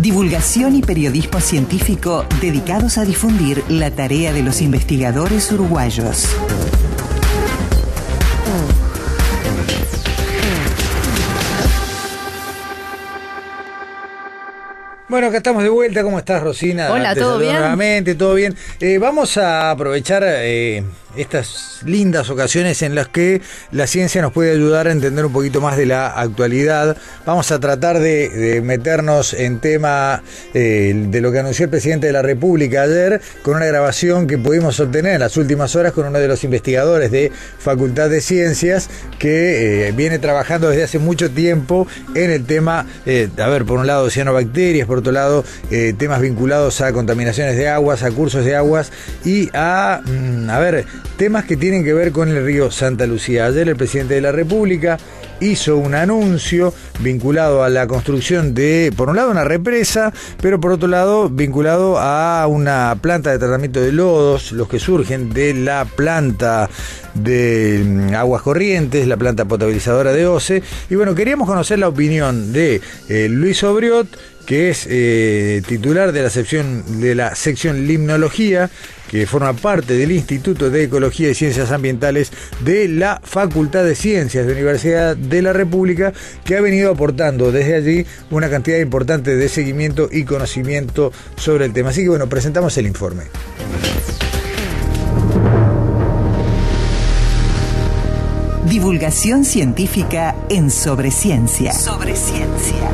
Divulgación y periodismo científico dedicados a difundir la tarea de los investigadores uruguayos. Bueno, acá estamos de vuelta. ¿Cómo estás, Rosina? Hola, ¿todo bien? Nuevamente, todo bien. Eh, vamos a aprovechar eh, estas lindas ocasiones en las que la ciencia nos puede ayudar a entender un poquito más de la actualidad. Vamos a tratar de, meternos en tema eh, de lo que anunció el presidente de la República ayer con una grabación que pudimos obtener en las últimas horas con uno de los investigadores de Facultad de Ciencias que eh, viene trabajando desde hace mucho tiempo en el tema, eh, a ver, por un lado cianobacterias, por otro lado temas vinculados a contaminaciones de aguas, a cursos de aguas y a, mm, a ver, temas que tienen que ver con el río Santa Lucía. Ayer el presidente de la República hizo un anuncio vinculado a la construcción de, por un lado, una represa, pero por otro lado, vinculado a una planta de tratamiento de lodos, los que surgen de la planta de mm, aguas corrientes, la planta potabilizadora de OCE. Y bueno, queríamos conocer la opinión de eh, Luis Obriot, que es eh, titular de la sección de la sección limnología que forma parte del Instituto de Ecología y Ciencias Ambientales de la Facultad de Ciencias de la Universidad de la República, que ha venido aportando desde allí una cantidad importante de seguimiento y conocimiento sobre el tema. Así que bueno, presentamos el informe. Divulgación científica en Sobre Ciencia. Sobre Ciencia.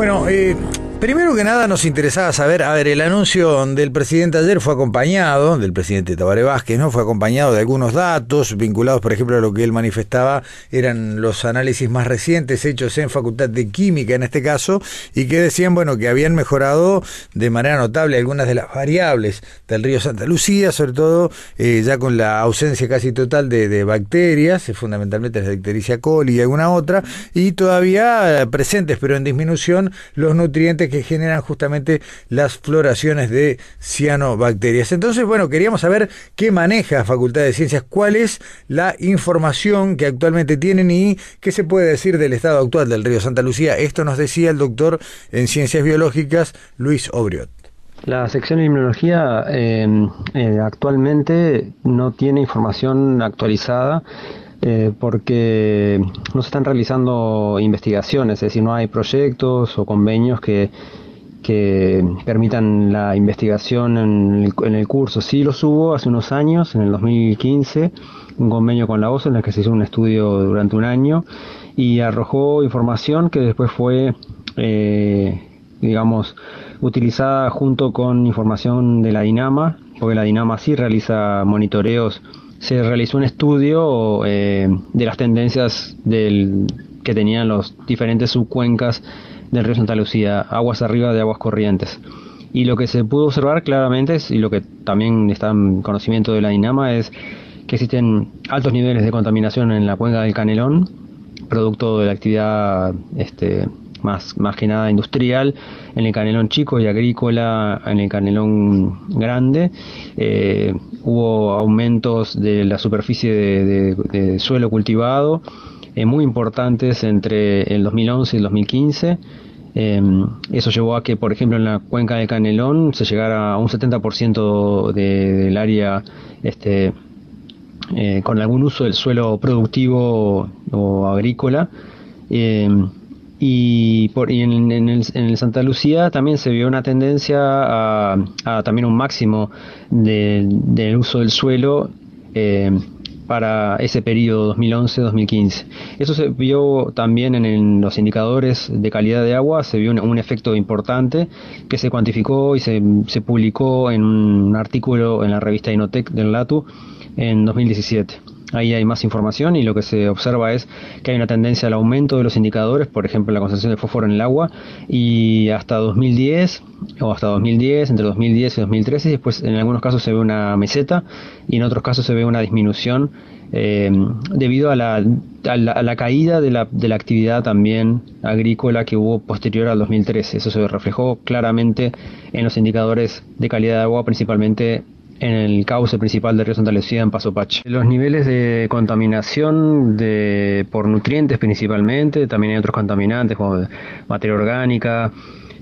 Bueno, eh, primero que nada nos interesaba saber, a ver, el anuncio del presidente ayer fue acompañado, del presidente Tabaré Vázquez, ¿no? Fue acompañado de algunos datos vinculados, por ejemplo, a lo que él manifestaba, eran los análisis más recientes hechos en Facultad de Química en este caso, y que decían, bueno, que habían mejorado de manera notable algunas de las variables del río Santa Lucía, sobre todo eh, ya con la ausencia casi total de, bacterias, eh, fundamentalmente la Dictericia coli y alguna otra, y todavía presentes, pero en disminución, los nutrientes que generan justamente las floraciones de cianobacterias. Entonces, bueno, queríamos saber qué maneja Facultad de Ciencias, cuál es la información que actualmente tienen y qué se puede decir del estado actual del río Santa Lucía. Esto nos decía el doctor en Ciencias Biológicas, Luis Obriot. La sección de inmunología eh, eh, actualmente no tiene información actualizada eh, porque no se están realizando investigaciones, es decir, no hay proyectos o convenios que, que permitan la investigación en el, en el curso. Sí los hubo hace unos años, en el 2015, un convenio con la OSE en el que se hizo un estudio durante un año y arrojó información que después fue, eh, digamos, utilizada junto con información de la DINAMA, porque la DINAMA sí realiza monitoreos. Se realizó un estudio eh, de las tendencias del, que tenían los diferentes subcuencas del río Santa Lucía, aguas arriba de aguas corrientes. Y lo que se pudo observar claramente, es, y lo que también está en conocimiento de la DINAMA, es que existen altos niveles de contaminación en la cuenca del Canelón, producto de la actividad este, más, más que nada industrial, en el canelón chico y agrícola, en el canelón grande. Eh, hubo aumentos de la superficie de, suelo cultivado eh, muy importantes entre el 2011 y el 2015. Eh, eso llevó a que, por ejemplo, en la cuenca del Canelón se llegara a un 70% de, del área este, con algún uso del suelo productivo o agrícola. Y, por, y en, en, el, en, Santa Lucía también se vio una tendencia a, a también un máximo de, del uso del suelo eh, para ese periodo 2011-2015. Eso se vio también en, los indicadores de calidad de agua, se vio un, un efecto importante que se cuantificó y se, se, publicó en un artículo en la revista Inotec del LATU en 2017. Ahí hay más información y lo que se observa es que hay una tendencia al aumento de los indicadores, por ejemplo la concentración de fósforo en el agua, y hasta 2010 o hasta 2010, entre 2010 y 2013, y después en algunos casos se ve una meseta y en otros casos se ve una disminución eh, debido a la, a la, caída de la, de la, actividad también agrícola que hubo posterior al 2013. Eso se reflejó claramente en los indicadores de calidad de agua, principalmente en el cauce principal del río Santa en Paso Pache. Los niveles de contaminación de, por nutrientes principalmente, también hay otros contaminantes como materia orgánica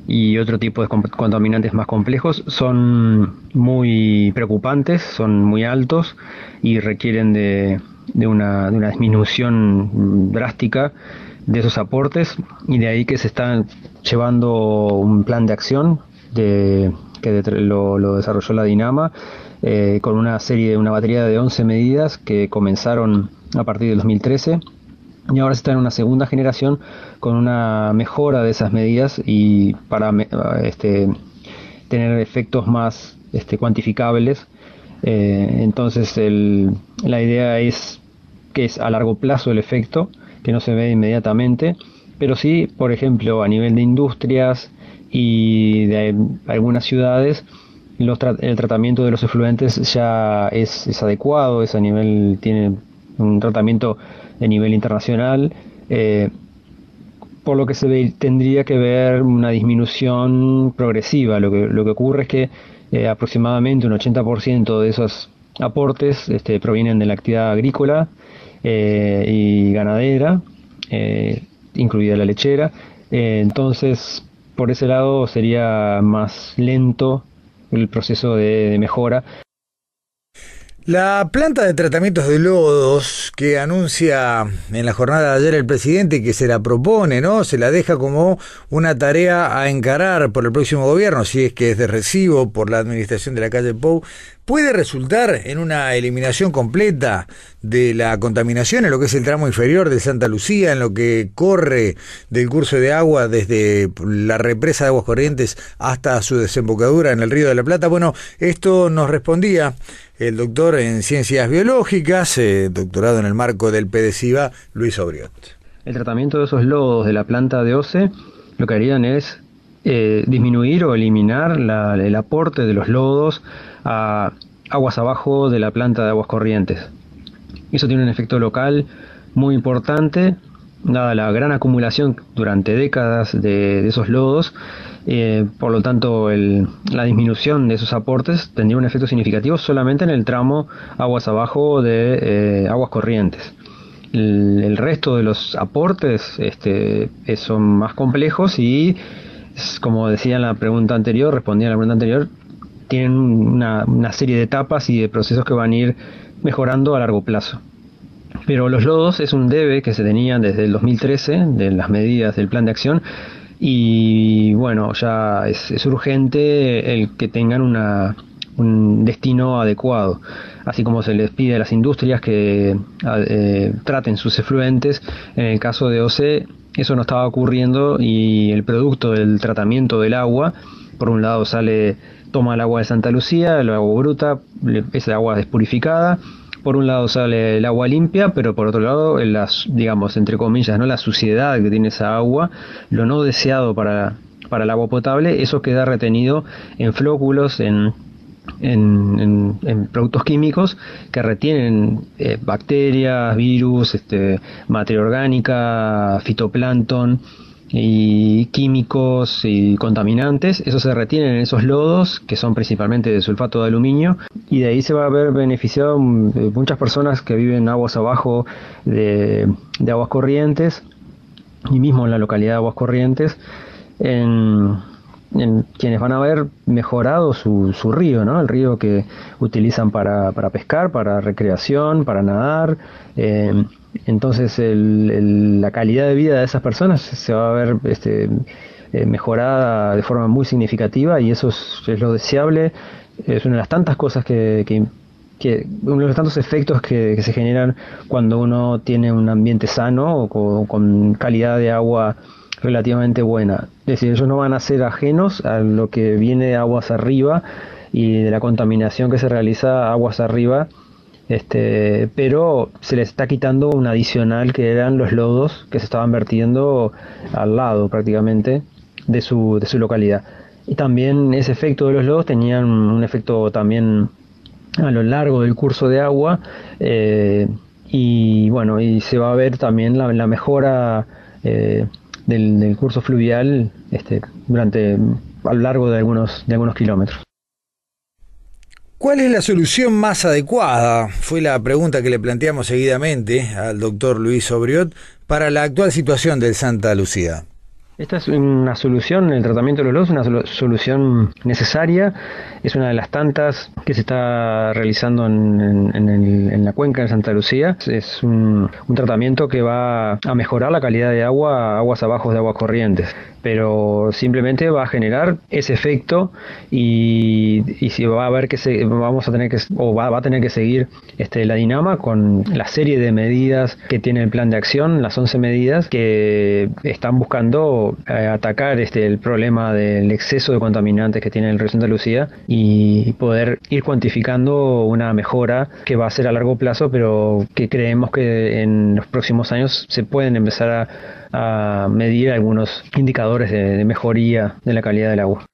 y otro tipo de contaminantes más complejos, son muy preocupantes, son muy altos y requieren de, de una disminución drástica de esos aportes y de ahí que se está llevando un plan de acción de, que lo, lo desarrolló la Dinama eh, con una serie, una batería de 11 medidas que comenzaron a partir del 2013 y ahora se está en una segunda generación con una mejora de esas medidas y para este, tener efectos más este, cuantificables. Eh, entonces la idea es que es a largo plazo el efecto, que no se ve inmediatamente, pero sí, por ejemplo, a nivel de industrias y de algunas ciudades, el tratamiento de los efluentes ya es, adecuado, es a nivel, tiene un tratamiento de nivel internacional, eh, por lo que se ve, tendría que ver una disminución progresiva. Lo que, lo que ocurre es que eh, aproximadamente un 80% de esos aportes este, provienen de la actividad agrícola eh, y ganadera, incluida la lechera. entonces, por ese lado sería más lento el proceso de, mejora. La planta de tratamientos de lodos que anuncia en la jornada de ayer el presidente que se la propone, ¿no? Se la deja como una tarea a encarar por el próximo gobierno, si es que es de recibo por la administración de la calle Pou, puede resultar en una eliminación completa de la contaminación en lo que es el tramo inferior de Santa Lucía, en lo que corre del curso de agua desde la represa de Aguas Corrientes hasta su desembocadura en el Río de la Plata. Bueno, esto nos respondía el doctor en Ciencias Biológicas, eh, doctorado en el marco del PDCIVA, Luis Obriot. El tratamiento de esos lodos de la planta de OCE lo que harían es eh, disminuir o eliminar el aporte de los lodos a aguas abajo de la planta de aguas corrientes. Eso tiene un efecto local muy importante, dada la gran acumulación durante décadas de, esos lodos. Eh, por lo tanto, la disminución de esos aportes tendría un efecto significativo solamente en el tramo aguas abajo de eh, aguas corrientes. El, resto de los aportes este, son más complejos y, como decía en la pregunta anterior, respondía a la pregunta anterior, tienen una, serie de etapas y de procesos que van a ir mejorando a largo plazo. Pero los lodos es un debe que se tenían desde el 2013, de las medidas del plan de acción, y bueno, ya es, urgente el que tengan una, un destino adecuado, así como se les pide a las industrias que eh, traten sus efluentes. En el caso de OCE, eso no estaba ocurriendo y el producto del tratamiento del agua, por un lado sale toma el agua de Santa Lucía, el agua bruta, esa agua despurificada. Por un lado sale el agua limpia, pero por otro lado, las, digamos, entre comillas, ¿no? la suciedad que tiene esa agua, lo no deseado para, para el agua potable, eso queda retenido en flóculos, en, en, productos químicos que retienen eh, bacterias, virus, este, materia orgánica, fitoplancton y químicos y contaminantes, eso se retiene en esos lodos que son principalmente de sulfato de aluminio y de ahí se va a ver beneficiado mm, muchas personas que viven aguas abajo de, aguas corrientes y mismo en la localidad de aguas corrientes en, quienes van a ver mejorado su, su río, ¿no? el río que utilizan para, para pescar, para recreación, para nadar. Eh, entonces la calidad de vida de esas personas se va a ver este, eh, mejorada de forma muy significativa y eso es, lo deseable. Es una de las tantas cosas que, uno de los tantos efectos que, se generan cuando uno tiene un ambiente sano o con, calidad de agua relativamente buena. Es decir, ellos no van a ser ajenos a lo que viene de aguas arriba y de la contaminación que se realiza aguas arriba este, pero se le está quitando un adicional que eran los lodos que se estaban vertiendo al lado prácticamente de su, de su localidad. Y también ese efecto de los lodos tenían un efecto también a lo largo del curso de agua eh, y bueno, y se va a ver también la, mejora eh, del, curso fluvial este, durante a lo largo de algunos, de algunos kilómetros. ¿Cuál es la solución más adecuada? Fue la pregunta que le planteamos seguidamente al doctor Luis Obriot para la actual situación del Santa Lucía. Esta es una solución, el tratamiento de los lodos, una solución necesaria, es una de las tantas que se está realizando en, la cuenca de Santa Lucía. Es un, tratamiento que va a mejorar la calidad de agua aguas abajo de aguas corrientes pero simplemente va a generar ese efecto y, si va a ver que se, vamos a tener que o va, a tener que seguir este, la Dinama con la serie de medidas que tiene el plan de acción, las 11 medidas que están buscando eh, atacar este, el problema del exceso de contaminantes que tiene el río Santa Lucía y poder ir cuantificando una mejora que va a ser a largo plazo, pero que creemos que en los próximos años se pueden empezar a a medir algunos indicadores de, mejoría de la calidad del agua.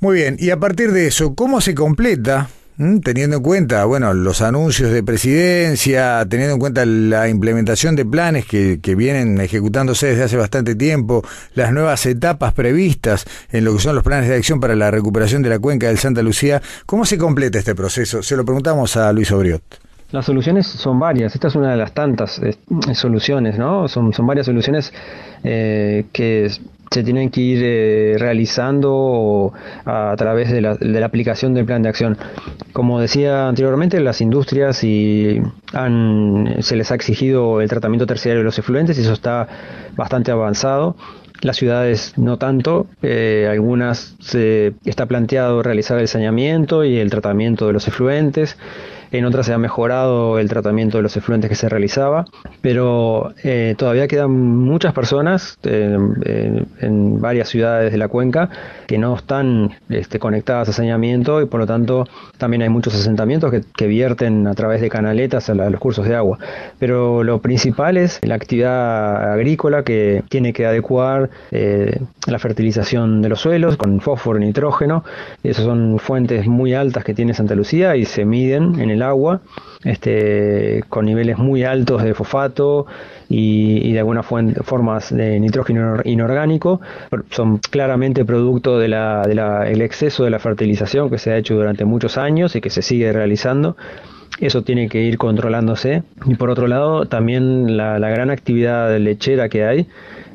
Muy bien, y a partir de eso, ¿cómo se completa teniendo en cuenta, bueno, los anuncios de presidencia, teniendo en cuenta la implementación de planes que, que, vienen ejecutándose desde hace bastante tiempo, las nuevas etapas previstas en lo que son los planes de acción para la recuperación de la cuenca del Santa Lucía, ¿cómo se completa este proceso? Se lo preguntamos a Luis Obriot. Las soluciones son varias, esta es una de las tantas eh, soluciones, ¿no? Son, son varias soluciones eh, que se tienen que ir eh, realizando a, través de la, de la, aplicación del plan de acción. Como decía anteriormente, las industrias y han, se les ha exigido el tratamiento terciario de los efluentes y eso está bastante avanzado. Las ciudades no tanto, algunas se está planteado realizar el saneamiento y el tratamiento de los efluentes en otras se ha mejorado el tratamiento de los efluentes que se realizaba, pero eh, todavía quedan muchas personas eh, en varias ciudades de la cuenca que no están este, conectadas a saneamiento y por lo tanto también hay muchos asentamientos que, vierten a través de canaletas a, los cursos de agua. Pero lo principal es la actividad agrícola que tiene que adecuar eh, la fertilización de los suelos con fósforo y nitrógeno. Esas son fuentes muy altas que tiene Santa Lucía y se miden en el agua, este, con niveles muy altos de fosfato y, de algunas formas de nitrógeno inorgánico. Son claramente producto del de exceso de la fertilización que se ha hecho durante muchos años y que se sigue realizando. Eso tiene que ir controlándose. Y por otro lado, también la, gran actividad lechera que hay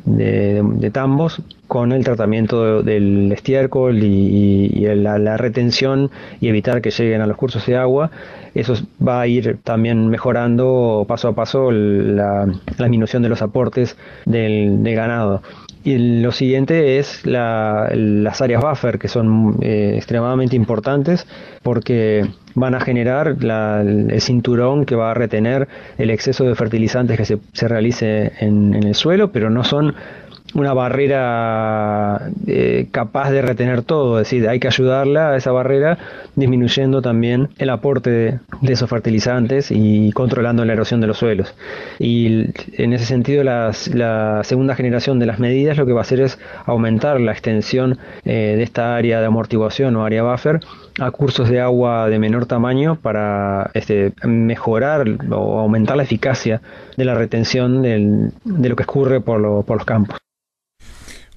de, tambos con el tratamiento del estiércol y, la, retención y evitar que lleguen a los cursos de agua. Eso va a ir también mejorando paso a paso la, disminución de los aportes del, ganado. Y lo siguiente es las áreas buffer, que son eh, extremadamente importantes porque van a generar el cinturón que va a retener el exceso de fertilizantes que se, realice en, el suelo, pero no son una barrera eh, capaz de retener todo, es decir, hay que ayudarla a esa barrera disminuyendo también el aporte de, esos fertilizantes y controlando la erosión de los suelos. Y en ese sentido la segunda generación de las medidas lo que va a hacer es aumentar la extensión eh, de esta área de amortiguación o área buffer a cursos de agua de menor tamaño para este, mejorar o aumentar la eficacia de la retención de lo que escurre por los campos.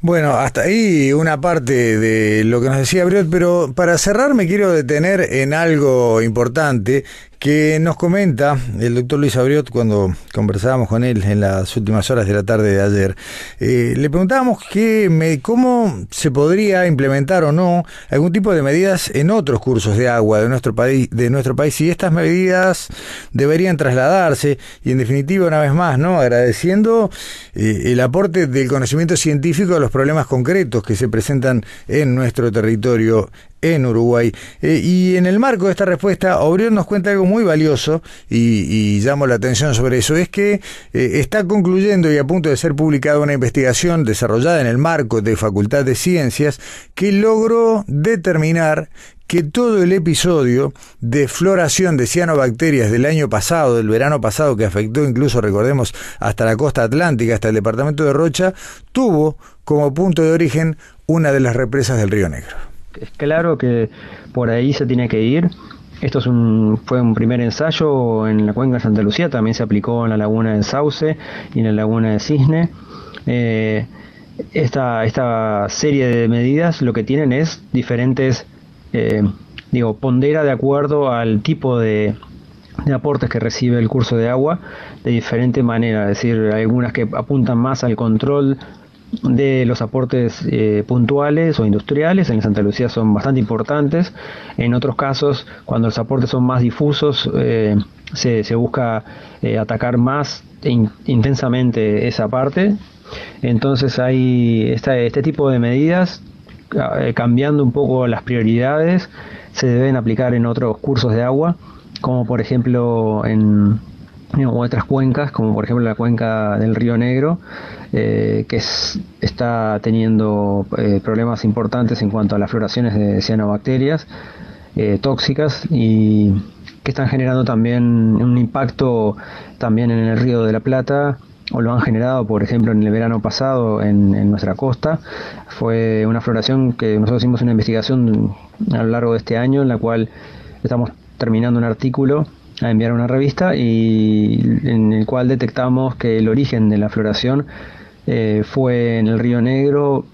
Bueno, hasta ahí una parte de lo que nos decía Briot, pero para cerrar me quiero detener en algo importante que nos comenta el doctor Luis Abriot cuando conversábamos con él en las últimas horas de la tarde de ayer. Eh, le preguntábamos que cómo se podría implementar o no algún tipo de medidas en otros cursos de agua de nuestro país, de nuestro país, y estas medidas deberían trasladarse y en definitiva una vez más, ¿no? agradeciendo eh, el aporte del conocimiento científico a los problemas concretos que se presentan en nuestro territorio en Uruguay. Eh, y en el marco de esta respuesta, Obrión nos cuenta algo muy valioso y, llamo la atención sobre eso, es que eh, está concluyendo y a punto de ser publicada una investigación desarrollada en el marco de Facultad de Ciencias que logró determinar que todo el episodio de floración de cianobacterias del año pasado, del verano pasado, que afectó incluso, recordemos, hasta la costa atlántica, hasta el departamento de Rocha, tuvo como punto de origen una de las represas del Río Negro. Es claro que por ahí se tiene que ir. Esto es un, fue un primer ensayo en la cuenca de Santa Lucía, también se aplicó en la laguna de Sauce y en la laguna de Cisne. Eh, esta, esta serie de medidas lo que tienen es diferentes eh, digo, pondera de acuerdo al tipo de, aportes que recibe el curso de agua de diferente manera, es decir, algunas que apuntan más al control de los aportes eh, puntuales o industriales, en Santa Lucía son bastante importantes, en otros casos, cuando los aportes son más difusos, eh, se, busca atacar más intensamente esa parte, entonces hay este tipo de medidas eh, cambiando un poco las prioridades, se deben aplicar en otros cursos de agua, como por ejemplo en otras cuencas, como por ejemplo la cuenca del Río Negro, eh, que está teniendo eh, problemas importantes en cuanto a las floraciones de cianobacterias tóxicas y que están generando también un impacto también en el Río de la Plata o lo han generado, por ejemplo, en el verano pasado en, nuestra costa. Fue una floración que nosotros hicimos una investigación a lo largo de este año en la cual estamos terminando un artículo a enviar una revista y en el cual detectamos que el origen de la floración eh, fue en el río Negro,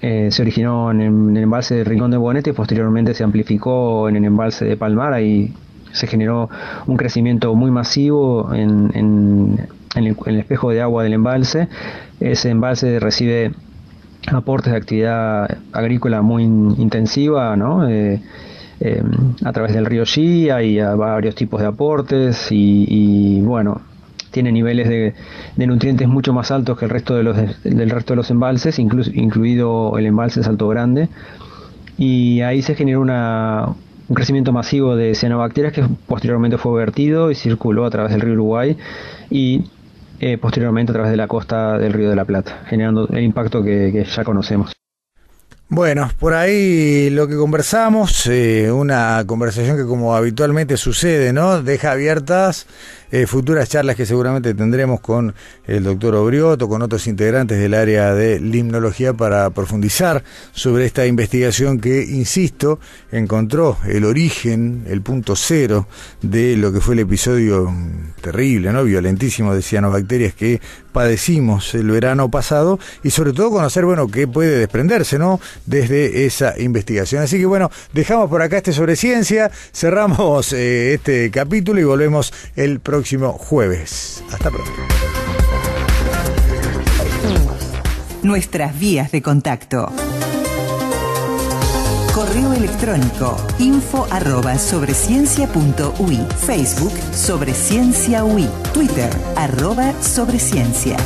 eh, se originó en el, embalse de Rincón de Bonete y posteriormente se amplificó en el embalse de Palmar y se generó un crecimiento muy masivo en, en en el, espejo de agua del embalse. Ese embalse recibe aportes de actividad agrícola muy intensiva, ¿no? Eh, em, a través del río Chía y a varios tipos de aportes y, bueno, tiene niveles de, nutrientes mucho más altos que el resto de los del resto de los embalses, incluido el embalse Salto Grande. Y ahí se generó una, un crecimiento masivo de cianobacterias que posteriormente fue vertido y circuló a través del río Uruguay y eh, posteriormente a través de la costa del Río de la Plata, generando el impacto que, ya conocemos. Bueno, por ahí lo que conversamos, eh, una conversación que como habitualmente sucede, ¿no? Deja abiertas eh, futuras charlas que seguramente tendremos con el doctor Obrioto, con otros integrantes del área de limnología para profundizar sobre esta investigación que, insisto, encontró el origen, el punto cero de lo que fue el episodio terrible, ¿no? violentísimo de cianobacterias que padecimos el verano pasado y sobre todo conocer, bueno, qué puede desprenderse, ¿no? Desde esa investigación. Así que bueno, dejamos por acá este sobre ciencia, cerramos eh, este capítulo y volvemos el próximo jueves. Hasta pronto. Nuestras vías de contacto. Correo electrónico info arroba sobre Facebook sobre ciencia Twitter arroba sobre ciencia.